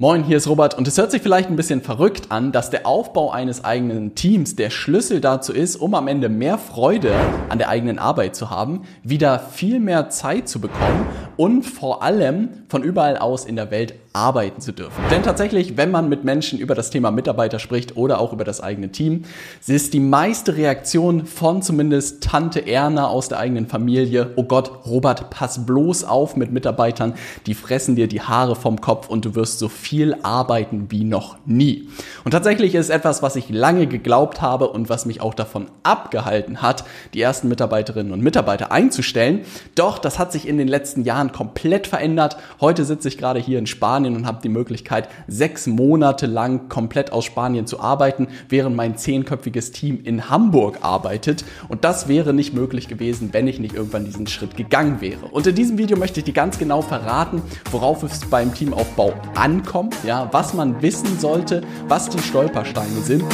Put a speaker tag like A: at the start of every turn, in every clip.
A: Moin, hier ist Robert. Und es hört sich vielleicht ein bisschen verrückt an, dass der Aufbau eines eigenen Teams der Schlüssel dazu ist, um am Ende mehr Freude an der eigenen Arbeit zu haben, wieder viel mehr Zeit zu bekommen und vor allem von überall aus in der Welt arbeiten zu dürfen. Denn tatsächlich, wenn man mit Menschen über das Thema Mitarbeiter spricht oder auch über das eigene Team, ist die meiste Reaktion von zumindest Tante Erna aus der eigenen Familie, oh Gott, Robert, pass bloß auf mit Mitarbeitern, die fressen dir die Haare vom Kopf und du wirst so viel arbeiten wie noch nie. Und tatsächlich ist etwas, was ich lange geglaubt habe und was mich auch davon abgehalten hat, die ersten Mitarbeiterinnen und Mitarbeiter einzustellen. Doch das hat sich in den letzten Jahren komplett verändert. Heute sitze ich gerade hier in Spanien und habe die Möglichkeit, sechs Monate lang komplett aus Spanien zu arbeiten, während mein zehnköpfiges Team in Hamburg arbeitet. Und das wäre nicht möglich gewesen, wenn ich nicht irgendwann diesen Schritt gegangen wäre. Und in diesem Video möchte ich dir ganz genau verraten, worauf es beim Teamaufbau ankommt, ja, was man wissen sollte, was die Stolpersteine sind.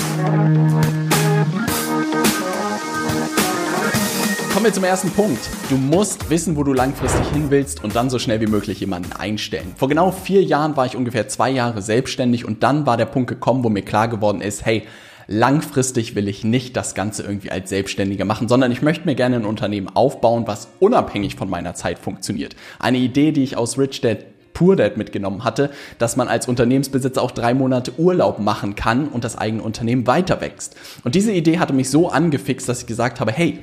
A: Kommen wir zum ersten Punkt. Du musst wissen, wo du langfristig hin willst und dann so schnell wie möglich jemanden einstellen. Vor genau vier Jahren war ich ungefähr zwei Jahre selbstständig und dann war der Punkt gekommen, wo mir klar geworden ist, hey, langfristig will ich nicht das Ganze irgendwie als Selbstständiger machen, sondern ich möchte mir gerne ein Unternehmen aufbauen, was unabhängig von meiner Zeit funktioniert. Eine Idee, die ich aus Rich Dad Poor Dad mitgenommen hatte, dass man als Unternehmensbesitzer auch drei Monate Urlaub machen kann und das eigene Unternehmen weiter wächst. Und diese Idee hatte mich so angefixt, dass ich gesagt habe, hey,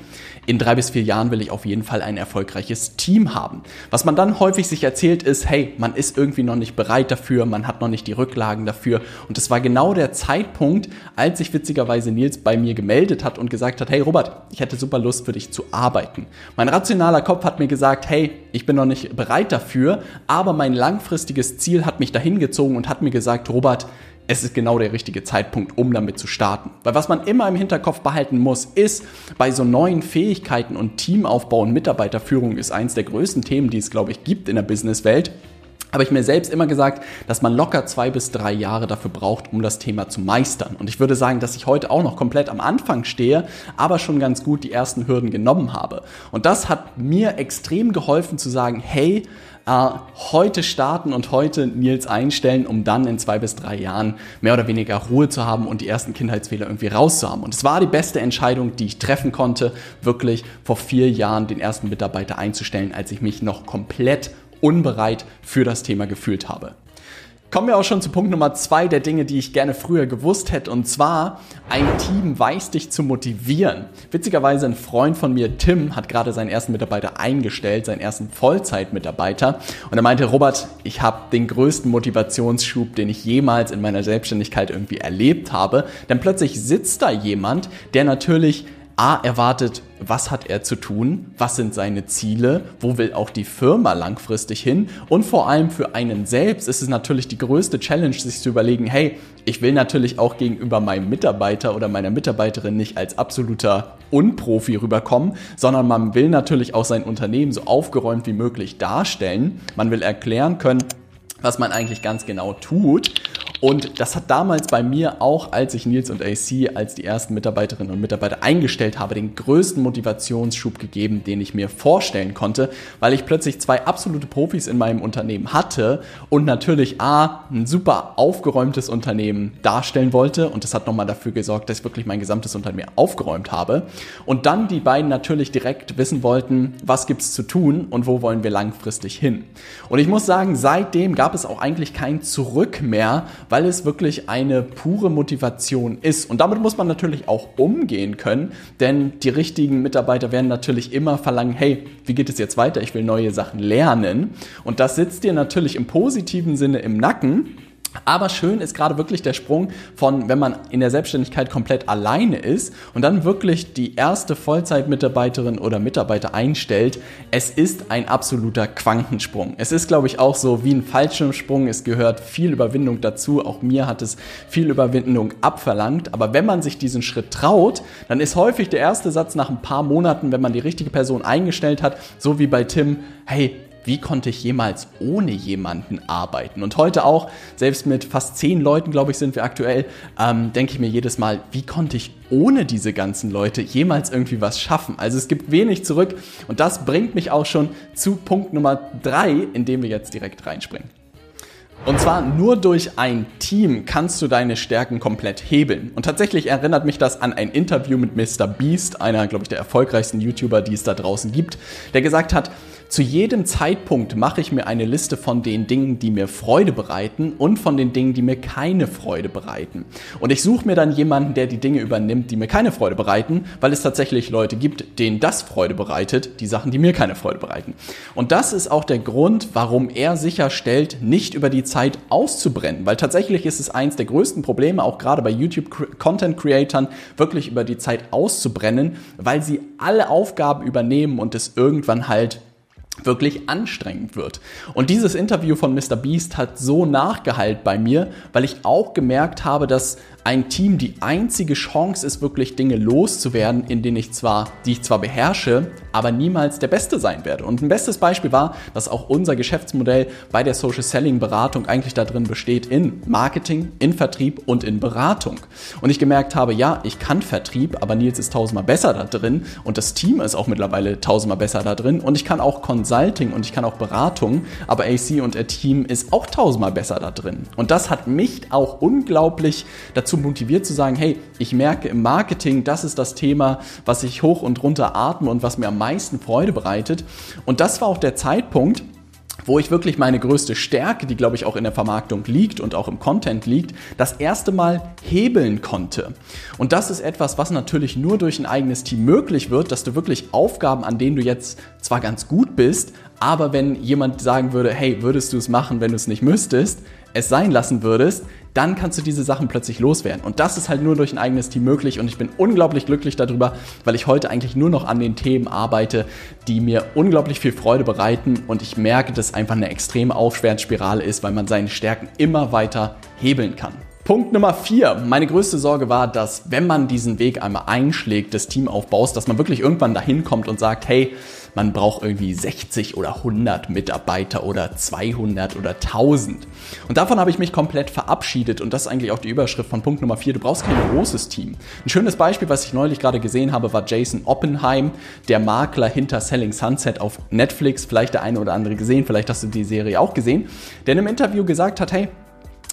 A: in drei bis vier Jahren will ich auf jeden Fall ein erfolgreiches Team haben. Was man dann häufig sich erzählt ist, hey, man ist irgendwie noch nicht bereit dafür, man hat noch nicht die Rücklagen dafür. Und es war genau der Zeitpunkt, als sich witzigerweise Nils bei mir gemeldet hat und gesagt hat, hey Robert, ich hätte super Lust für dich zu arbeiten. Mein rationaler Kopf hat mir gesagt, hey, ich bin noch nicht bereit dafür, aber mein langfristiges Ziel hat mich dahin gezogen und hat mir gesagt, Robert, es ist genau der richtige Zeitpunkt, um damit zu starten. Weil was man immer im Hinterkopf behalten muss, ist, bei so neuen Fähigkeiten und Teamaufbau und Mitarbeiterführung ist eins der größten Themen, die es, glaube ich, gibt in der Businesswelt habe ich mir selbst immer gesagt, dass man locker zwei bis drei Jahre dafür braucht, um das Thema zu meistern. Und ich würde sagen, dass ich heute auch noch komplett am Anfang stehe, aber schon ganz gut die ersten Hürden genommen habe. Und das hat mir extrem geholfen zu sagen, hey, äh, heute starten und heute Nils einstellen, um dann in zwei bis drei Jahren mehr oder weniger Ruhe zu haben und die ersten Kindheitsfehler irgendwie rauszuhaben. Und es war die beste Entscheidung, die ich treffen konnte, wirklich vor vier Jahren den ersten Mitarbeiter einzustellen, als ich mich noch komplett unbereit für das Thema gefühlt habe. Kommen wir auch schon zu Punkt Nummer zwei der Dinge, die ich gerne früher gewusst hätte. Und zwar, ein Team weiß dich zu motivieren. Witzigerweise ein Freund von mir, Tim, hat gerade seinen ersten Mitarbeiter eingestellt, seinen ersten Vollzeitmitarbeiter. Und er meinte, Robert, ich habe den größten Motivationsschub, den ich jemals in meiner Selbstständigkeit irgendwie erlebt habe. Denn plötzlich sitzt da jemand, der natürlich A erwartet, was hat er zu tun, was sind seine Ziele, wo will auch die Firma langfristig hin? Und vor allem für einen selbst ist es natürlich die größte Challenge, sich zu überlegen, hey, ich will natürlich auch gegenüber meinem Mitarbeiter oder meiner Mitarbeiterin nicht als absoluter Unprofi rüberkommen, sondern man will natürlich auch sein Unternehmen so aufgeräumt wie möglich darstellen. Man will erklären können, was man eigentlich ganz genau tut. Und das hat damals bei mir auch, als ich Nils und AC als die ersten Mitarbeiterinnen und Mitarbeiter eingestellt habe, den größten Motivationsschub gegeben, den ich mir vorstellen konnte, weil ich plötzlich zwei absolute Profis in meinem Unternehmen hatte und natürlich A, ein super aufgeräumtes Unternehmen darstellen wollte und das hat nochmal dafür gesorgt, dass ich wirklich mein gesamtes Unternehmen aufgeräumt habe und dann die beiden natürlich direkt wissen wollten, was gibt's zu tun und wo wollen wir langfristig hin. Und ich muss sagen, seitdem gab es auch eigentlich kein Zurück mehr, weil es wirklich eine pure Motivation ist. Und damit muss man natürlich auch umgehen können, denn die richtigen Mitarbeiter werden natürlich immer verlangen, hey, wie geht es jetzt weiter? Ich will neue Sachen lernen. Und das sitzt dir natürlich im positiven Sinne im Nacken. Aber schön ist gerade wirklich der Sprung von, wenn man in der Selbstständigkeit komplett alleine ist und dann wirklich die erste Vollzeitmitarbeiterin oder Mitarbeiter einstellt. Es ist ein absoluter Quantensprung. Es ist, glaube ich, auch so wie ein Fallschirmsprung. Es gehört viel Überwindung dazu. Auch mir hat es viel Überwindung abverlangt. Aber wenn man sich diesen Schritt traut, dann ist häufig der erste Satz nach ein paar Monaten, wenn man die richtige Person eingestellt hat, so wie bei Tim, hey, wie konnte ich jemals ohne jemanden arbeiten? Und heute auch, selbst mit fast zehn Leuten, glaube ich, sind wir aktuell, ähm, denke ich mir jedes Mal, wie konnte ich ohne diese ganzen Leute jemals irgendwie was schaffen? Also es gibt wenig zurück und das bringt mich auch schon zu Punkt Nummer drei, in dem wir jetzt direkt reinspringen. Und zwar nur durch ein Team kannst du deine Stärken komplett hebeln. Und tatsächlich erinnert mich das an ein Interview mit Mr. Beast, einer, glaube ich, der erfolgreichsten YouTuber, die es da draußen gibt, der gesagt hat, zu jedem Zeitpunkt mache ich mir eine Liste von den Dingen, die mir Freude bereiten und von den Dingen, die mir keine Freude bereiten. Und ich suche mir dann jemanden, der die Dinge übernimmt, die mir keine Freude bereiten, weil es tatsächlich Leute gibt, denen das Freude bereitet, die Sachen, die mir keine Freude bereiten. Und das ist auch der Grund, warum er sicherstellt, nicht über die Zeit auszubrennen, weil tatsächlich ist es eins der größten Probleme, auch gerade bei YouTube Content Creatern, wirklich über die Zeit auszubrennen, weil sie alle Aufgaben übernehmen und es irgendwann halt wirklich anstrengend wird. Und dieses Interview von Mr. Beast hat so nachgeheilt bei mir, weil ich auch gemerkt habe, dass ein Team die einzige Chance ist, wirklich Dinge loszuwerden, in denen ich zwar, die ich zwar beherrsche, aber niemals der Beste sein werde. Und ein bestes Beispiel war, dass auch unser Geschäftsmodell bei der Social Selling Beratung eigentlich darin besteht in Marketing, in Vertrieb und in Beratung. Und ich gemerkt habe, ja, ich kann Vertrieb, aber Nils ist tausendmal besser da drin und das Team ist auch mittlerweile tausendmal besser da drin und ich kann auch Consulting und ich kann auch Beratung, aber AC und ihr Team ist auch tausendmal besser da drin. Und das hat mich auch unglaublich dazu motiviert zu sagen, hey, ich merke im Marketing, das ist das Thema, was ich hoch und runter atme und was mir am meisten Freude bereitet. Und das war auch der Zeitpunkt, wo ich wirklich meine größte Stärke, die glaube ich auch in der Vermarktung liegt und auch im Content liegt, das erste Mal hebeln konnte. Und das ist etwas, was natürlich nur durch ein eigenes Team möglich wird, dass du wirklich Aufgaben, an denen du jetzt zwar ganz gut bist, aber wenn jemand sagen würde, hey, würdest du es machen, wenn du es nicht müsstest, es sein lassen würdest, dann kannst du diese Sachen plötzlich loswerden. Und das ist halt nur durch ein eigenes Team möglich und ich bin unglaublich glücklich darüber, weil ich heute eigentlich nur noch an den Themen arbeite, die mir unglaublich viel Freude bereiten und ich merke, dass einfach eine extreme Aufwärtsspirale ist, weil man seine Stärken immer weiter hebeln kann. Punkt Nummer vier. Meine größte Sorge war, dass wenn man diesen Weg einmal einschlägt, des Teamaufbaus, dass man wirklich irgendwann dahin kommt und sagt, hey, man braucht irgendwie 60 oder 100 Mitarbeiter oder 200 oder 1000. Und davon habe ich mich komplett verabschiedet und das ist eigentlich auch die Überschrift von Punkt Nummer 4. Du brauchst kein großes Team. Ein schönes Beispiel, was ich neulich gerade gesehen habe, war Jason Oppenheim, der Makler hinter Selling Sunset auf Netflix. Vielleicht der eine oder andere gesehen, vielleicht hast du die Serie auch gesehen, der in einem Interview gesagt hat, hey,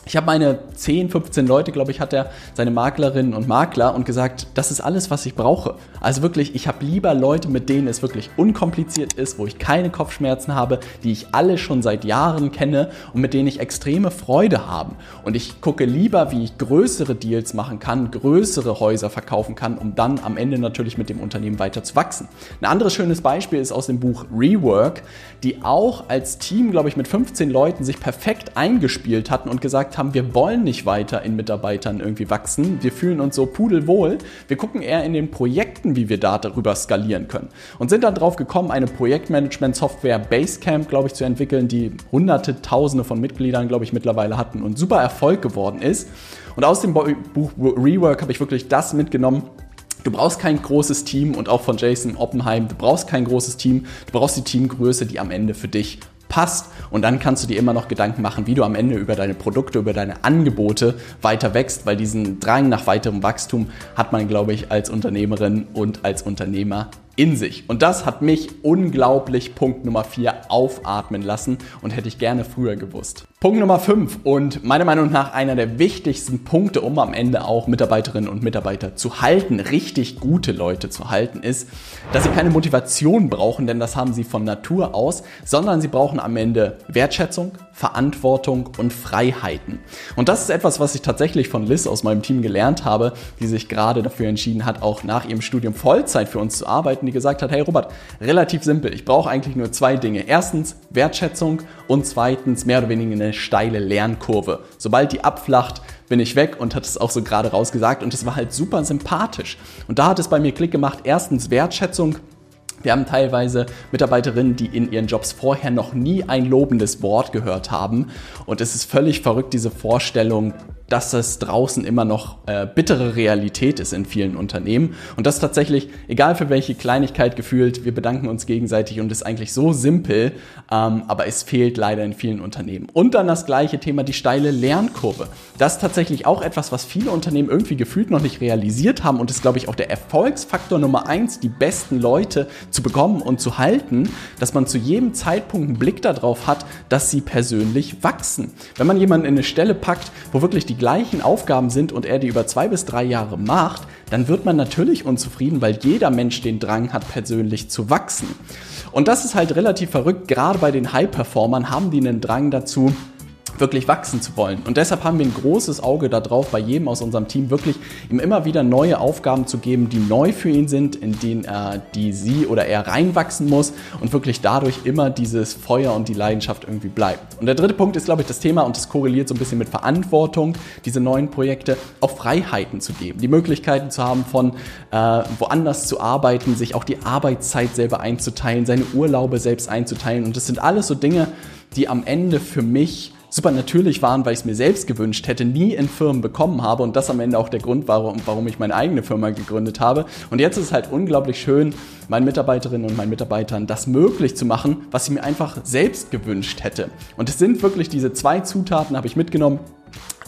A: ich habe meine 10, 15 Leute, glaube ich, hat er seine Maklerinnen und Makler und gesagt, das ist alles, was ich brauche. Also wirklich, ich habe lieber Leute, mit denen es wirklich unkompliziert ist, wo ich keine Kopfschmerzen habe, die ich alle schon seit Jahren kenne und mit denen ich extreme Freude habe. Und ich gucke lieber, wie ich größere Deals machen kann, größere Häuser verkaufen kann, um dann am Ende natürlich mit dem Unternehmen weiter zu wachsen. Ein anderes schönes Beispiel ist aus dem Buch Rework, die auch als Team, glaube ich, mit 15 Leuten sich perfekt eingespielt hatten und gesagt haben, wir wollen nicht weiter in Mitarbeitern irgendwie wachsen. Wir fühlen uns so pudelwohl. Wir gucken eher in den Projekten, wie wir da darüber skalieren können. Und sind dann drauf gekommen, eine Projektmanagement-Software Basecamp, glaube ich, zu entwickeln, die hunderte, tausende von Mitgliedern, glaube ich, mittlerweile hatten und super Erfolg geworden ist. Und aus dem Buch Rework habe ich wirklich das mitgenommen, Du brauchst kein großes Team und auch von Jason Oppenheim, du brauchst kein großes Team, du brauchst die Teamgröße, die am Ende für dich passt. Und dann kannst du dir immer noch Gedanken machen, wie du am Ende über deine Produkte, über deine Angebote weiter wächst, weil diesen Drang nach weiterem Wachstum hat man, glaube ich, als Unternehmerin und als Unternehmer in sich. Und das hat mich unglaublich Punkt Nummer 4 aufatmen lassen und hätte ich gerne früher gewusst. Punkt Nummer 5 und meiner Meinung nach einer der wichtigsten Punkte, um am Ende auch Mitarbeiterinnen und Mitarbeiter zu halten, richtig gute Leute zu halten, ist, dass sie keine Motivation brauchen, denn das haben sie von Natur aus, sondern sie brauchen am Ende Wertschätzung, Verantwortung und Freiheiten. Und das ist etwas, was ich tatsächlich von Liz aus meinem Team gelernt habe, die sich gerade dafür entschieden hat, auch nach ihrem Studium Vollzeit für uns zu arbeiten, die gesagt hat, hey Robert, relativ simpel, ich brauche eigentlich nur zwei Dinge. Erstens Wertschätzung und zweitens mehr oder weniger eine steile Lernkurve. Sobald die abflacht, bin ich weg und hat es auch so gerade rausgesagt und es war halt super sympathisch. Und da hat es bei mir Klick gemacht. Erstens Wertschätzung wir haben teilweise Mitarbeiterinnen, die in ihren Jobs vorher noch nie ein lobendes Wort gehört haben. Und es ist völlig verrückt, diese Vorstellung, dass es draußen immer noch äh, bittere Realität ist in vielen Unternehmen. Und das tatsächlich, egal für welche Kleinigkeit gefühlt, wir bedanken uns gegenseitig und ist eigentlich so simpel, ähm, aber es fehlt leider in vielen Unternehmen. Und dann das gleiche Thema, die steile Lernkurve. Das ist tatsächlich auch etwas, was viele Unternehmen irgendwie gefühlt noch nicht realisiert haben und ist, glaube ich, auch der Erfolgsfaktor Nummer eins, die besten Leute zu bekommen und zu halten, dass man zu jedem Zeitpunkt einen Blick darauf hat, dass sie persönlich wachsen. Wenn man jemanden in eine Stelle packt, wo wirklich die gleichen Aufgaben sind und er die über zwei bis drei Jahre macht, dann wird man natürlich unzufrieden, weil jeder Mensch den Drang hat, persönlich zu wachsen. Und das ist halt relativ verrückt. Gerade bei den High-Performern haben die einen Drang dazu, wirklich wachsen zu wollen. Und deshalb haben wir ein großes Auge darauf, bei jedem aus unserem Team wirklich ihm immer wieder neue Aufgaben zu geben, die neu für ihn sind, in denen er die sie oder er reinwachsen muss und wirklich dadurch immer dieses Feuer und die Leidenschaft irgendwie bleibt. Und der dritte Punkt ist, glaube ich, das Thema, und das korreliert so ein bisschen mit Verantwortung, diese neuen Projekte auch Freiheiten zu geben, die Möglichkeiten zu haben, von äh, woanders zu arbeiten, sich auch die Arbeitszeit selber einzuteilen, seine Urlaube selbst einzuteilen. Und das sind alles so Dinge, die am Ende für mich super natürlich waren, weil ich es mir selbst gewünscht hätte, nie in Firmen bekommen habe und das am Ende auch der Grund war, warum, ich meine eigene Firma gegründet habe. Und jetzt ist es halt unglaublich schön, meinen Mitarbeiterinnen und meinen Mitarbeitern das möglich zu machen, was ich mir einfach selbst gewünscht hätte. Und es sind wirklich diese zwei Zutaten, habe ich mitgenommen,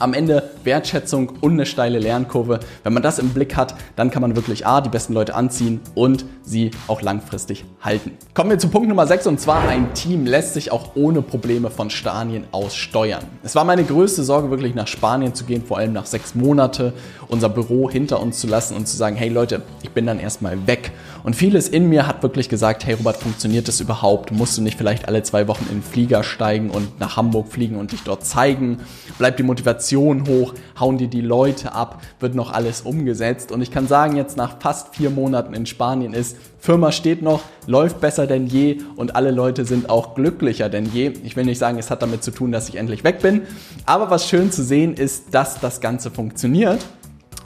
A: am Ende Wertschätzung und eine steile Lernkurve. Wenn man das im Blick hat, dann kann man wirklich A, die besten Leute anziehen und sie auch langfristig halten. Kommen wir zu Punkt Nummer 6 und zwar ein Team lässt sich auch ohne Probleme von Spanien aus steuern. Es war meine größte Sorge, wirklich nach Spanien zu gehen, vor allem nach sechs Monate unser Büro hinter uns zu lassen und zu sagen, hey Leute, ich bin dann erstmal weg. Und vieles in mir hat wirklich gesagt, hey Robert, funktioniert das überhaupt? Musst du nicht vielleicht alle zwei Wochen in den Flieger steigen und nach Hamburg fliegen und dich dort zeigen? Bleibt die Motivation hoch? Hauen dir die Leute ab? Wird noch alles umgesetzt? Und ich kann sagen, jetzt nach fast vier Monaten in Spanien ist, Firma steht noch, läuft besser denn je und alle Leute sind auch glücklicher denn je. Ich will nicht sagen, es hat damit zu tun, dass ich endlich weg bin, aber was schön zu sehen ist, dass das Ganze funktioniert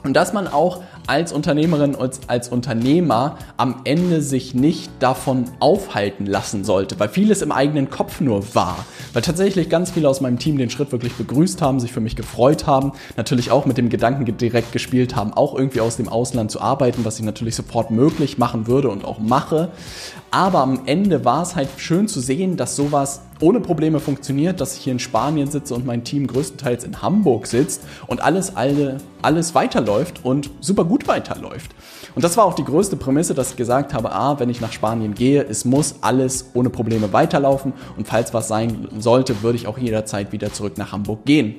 A: und dass man auch als Unternehmerin und als Unternehmer am Ende sich nicht davon aufhalten lassen sollte, weil vieles im eigenen Kopf nur war. Weil tatsächlich ganz viele aus meinem Team den Schritt wirklich begrüßt haben, sich für mich gefreut haben, natürlich auch mit dem Gedanken direkt gespielt haben, auch irgendwie aus dem Ausland zu arbeiten, was ich natürlich sofort möglich machen würde und auch mache. Aber am Ende war es halt schön zu sehen, dass sowas ohne Probleme funktioniert, dass ich hier in Spanien sitze und mein Team größtenteils in Hamburg sitzt und alles, alle, alles weiterläuft und super gut weiterläuft. Und das war auch die größte Prämisse, dass ich gesagt habe, ah, wenn ich nach Spanien gehe, es muss alles ohne Probleme weiterlaufen und falls was sein sollte, würde ich auch jederzeit wieder zurück nach Hamburg gehen.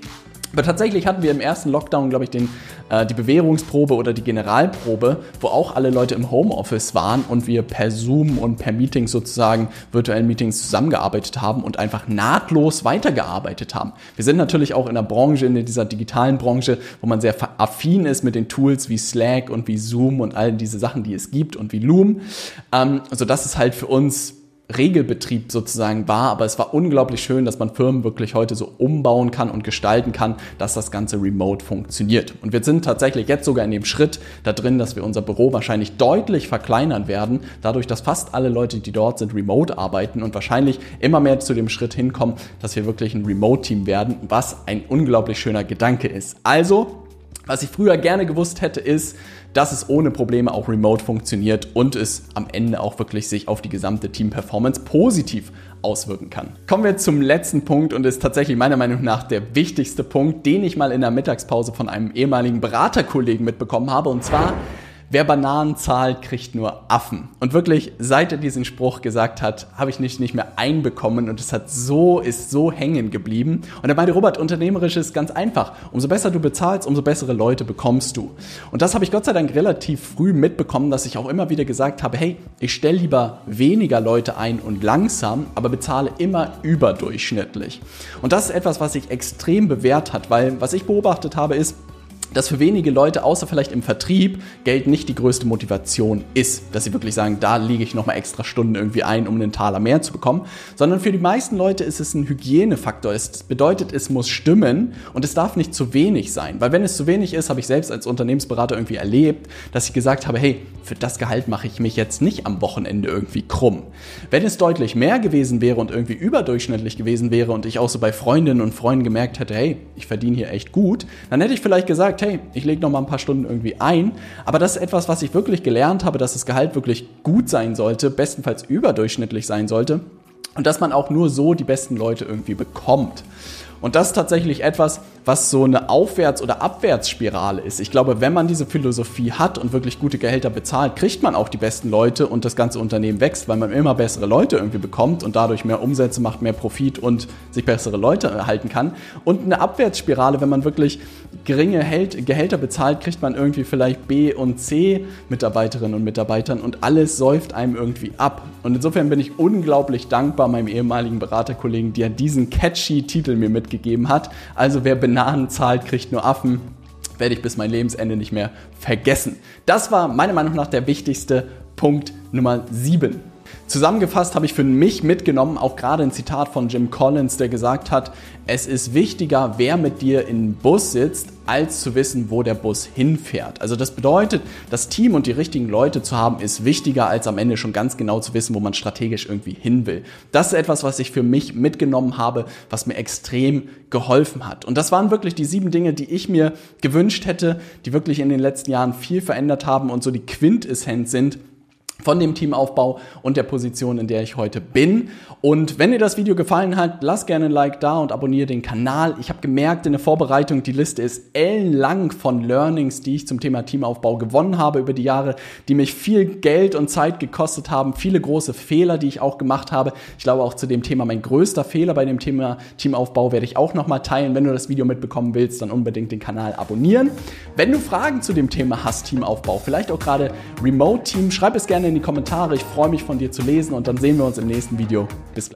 A: Aber tatsächlich hatten wir im ersten Lockdown, glaube ich, den, äh, die Bewährungsprobe oder die Generalprobe, wo auch alle Leute im Homeoffice waren und wir per Zoom und per Meetings sozusagen, virtuellen Meetings zusammengearbeitet haben und einfach nahtlos weitergearbeitet haben. Wir sind natürlich auch in der Branche, in dieser digitalen Branche, wo man sehr affin ist mit den Tools wie Slack und wie Zoom und all diese Sachen, die es gibt und wie Loom. Ähm, also das ist halt für uns Regelbetrieb sozusagen war, aber es war unglaublich schön, dass man Firmen wirklich heute so umbauen kann und gestalten kann, dass das Ganze remote funktioniert. Und wir sind tatsächlich jetzt sogar in dem Schritt da drin, dass wir unser Büro wahrscheinlich deutlich verkleinern werden, dadurch, dass fast alle Leute, die dort sind, remote arbeiten und wahrscheinlich immer mehr zu dem Schritt hinkommen, dass wir wirklich ein Remote-Team werden, was ein unglaublich schöner Gedanke ist. Also, was ich früher gerne gewusst hätte, ist, dass es ohne Probleme auch remote funktioniert und es am Ende auch wirklich sich auf die gesamte Team-Performance positiv auswirken kann. Kommen wir zum letzten Punkt und ist tatsächlich meiner Meinung nach der wichtigste Punkt, den ich mal in der Mittagspause von einem ehemaligen Beraterkollegen mitbekommen habe und zwar Wer Bananen zahlt, kriegt nur Affen. Und wirklich, seit er diesen Spruch gesagt hat, habe ich nicht, nicht mehr einbekommen und es hat so, ist so hängen geblieben. Und er meinte, Robert, unternehmerisch ist ganz einfach. Umso besser du bezahlst, umso bessere Leute bekommst du. Und das habe ich Gott sei Dank relativ früh mitbekommen, dass ich auch immer wieder gesagt habe, hey, ich stelle lieber weniger Leute ein und langsam, aber bezahle immer überdurchschnittlich. Und das ist etwas, was sich extrem bewährt hat, weil was ich beobachtet habe ist, dass für wenige Leute, außer vielleicht im Vertrieb, Geld nicht die größte Motivation ist. Dass sie wirklich sagen, da lege ich nochmal extra Stunden irgendwie ein, um einen Taler mehr zu bekommen. Sondern für die meisten Leute ist es ein Hygienefaktor. Es bedeutet, es muss stimmen und es darf nicht zu wenig sein. Weil wenn es zu wenig ist, habe ich selbst als Unternehmensberater irgendwie erlebt, dass ich gesagt habe, hey, für das Gehalt mache ich mich jetzt nicht am Wochenende irgendwie krumm. Wenn es deutlich mehr gewesen wäre und irgendwie überdurchschnittlich gewesen wäre und ich auch so bei Freundinnen und Freunden gemerkt hätte, hey, ich verdiene hier echt gut, dann hätte ich vielleicht gesagt, hey, ich lege noch mal ein paar Stunden irgendwie ein. Aber das ist etwas, was ich wirklich gelernt habe, dass das Gehalt wirklich gut sein sollte, bestenfalls überdurchschnittlich sein sollte und dass man auch nur so die besten Leute irgendwie bekommt. Und das ist tatsächlich etwas, was so eine Aufwärts- oder Abwärtsspirale ist. Ich glaube, wenn man diese Philosophie hat und wirklich gute Gehälter bezahlt, kriegt man auch die besten Leute und das ganze Unternehmen wächst, weil man immer bessere Leute irgendwie bekommt und dadurch mehr Umsätze macht, mehr Profit und sich bessere Leute erhalten kann. Und eine Abwärtsspirale, wenn man wirklich geringe Gehälter bezahlt, kriegt man irgendwie vielleicht B und C Mitarbeiterinnen und Mitarbeitern und alles säuft einem irgendwie ab. Und insofern bin ich unglaublich dankbar meinem ehemaligen Beraterkollegen, der diesen catchy Titel mir mitgegeben hat. Also wer Bananen zahlt, kriegt nur Affen werde ich bis mein Lebensende nicht mehr vergessen. Das war meiner Meinung nach der wichtigste Punkt Nummer 7. Zusammengefasst habe ich für mich mitgenommen, auch gerade ein Zitat von Jim Collins, der gesagt hat, es ist wichtiger, wer mit dir im Bus sitzt, als zu wissen, wo der Bus hinfährt. Also das bedeutet, das Team und die richtigen Leute zu haben, ist wichtiger, als am Ende schon ganz genau zu wissen, wo man strategisch irgendwie hin will. Das ist etwas, was ich für mich mitgenommen habe, was mir extrem geholfen hat. Und das waren wirklich die sieben Dinge, die ich mir gewünscht hätte, die wirklich in den letzten Jahren viel verändert haben und so die Quintessenz sind, von dem Teamaufbau und der Position, in der ich heute bin. Und wenn dir das Video gefallen hat, lass gerne ein Like da und abonniere den Kanal. Ich habe gemerkt in der Vorbereitung, die Liste ist ellenlang von Learnings, die ich zum Thema Teamaufbau gewonnen habe über die Jahre, die mich viel Geld und Zeit gekostet haben, viele große Fehler, die ich auch gemacht habe. Ich glaube auch zu dem Thema, mein größter Fehler bei dem Thema Teamaufbau werde ich auch nochmal teilen. Wenn du das Video mitbekommen willst, dann unbedingt den Kanal abonnieren. Wenn du Fragen zu dem Thema hast, Teamaufbau, vielleicht auch gerade Remote Team, schreib es gerne in die Kommentare. Ich freue mich von dir zu lesen und dann sehen wir uns im nächsten Video. Bis gleich.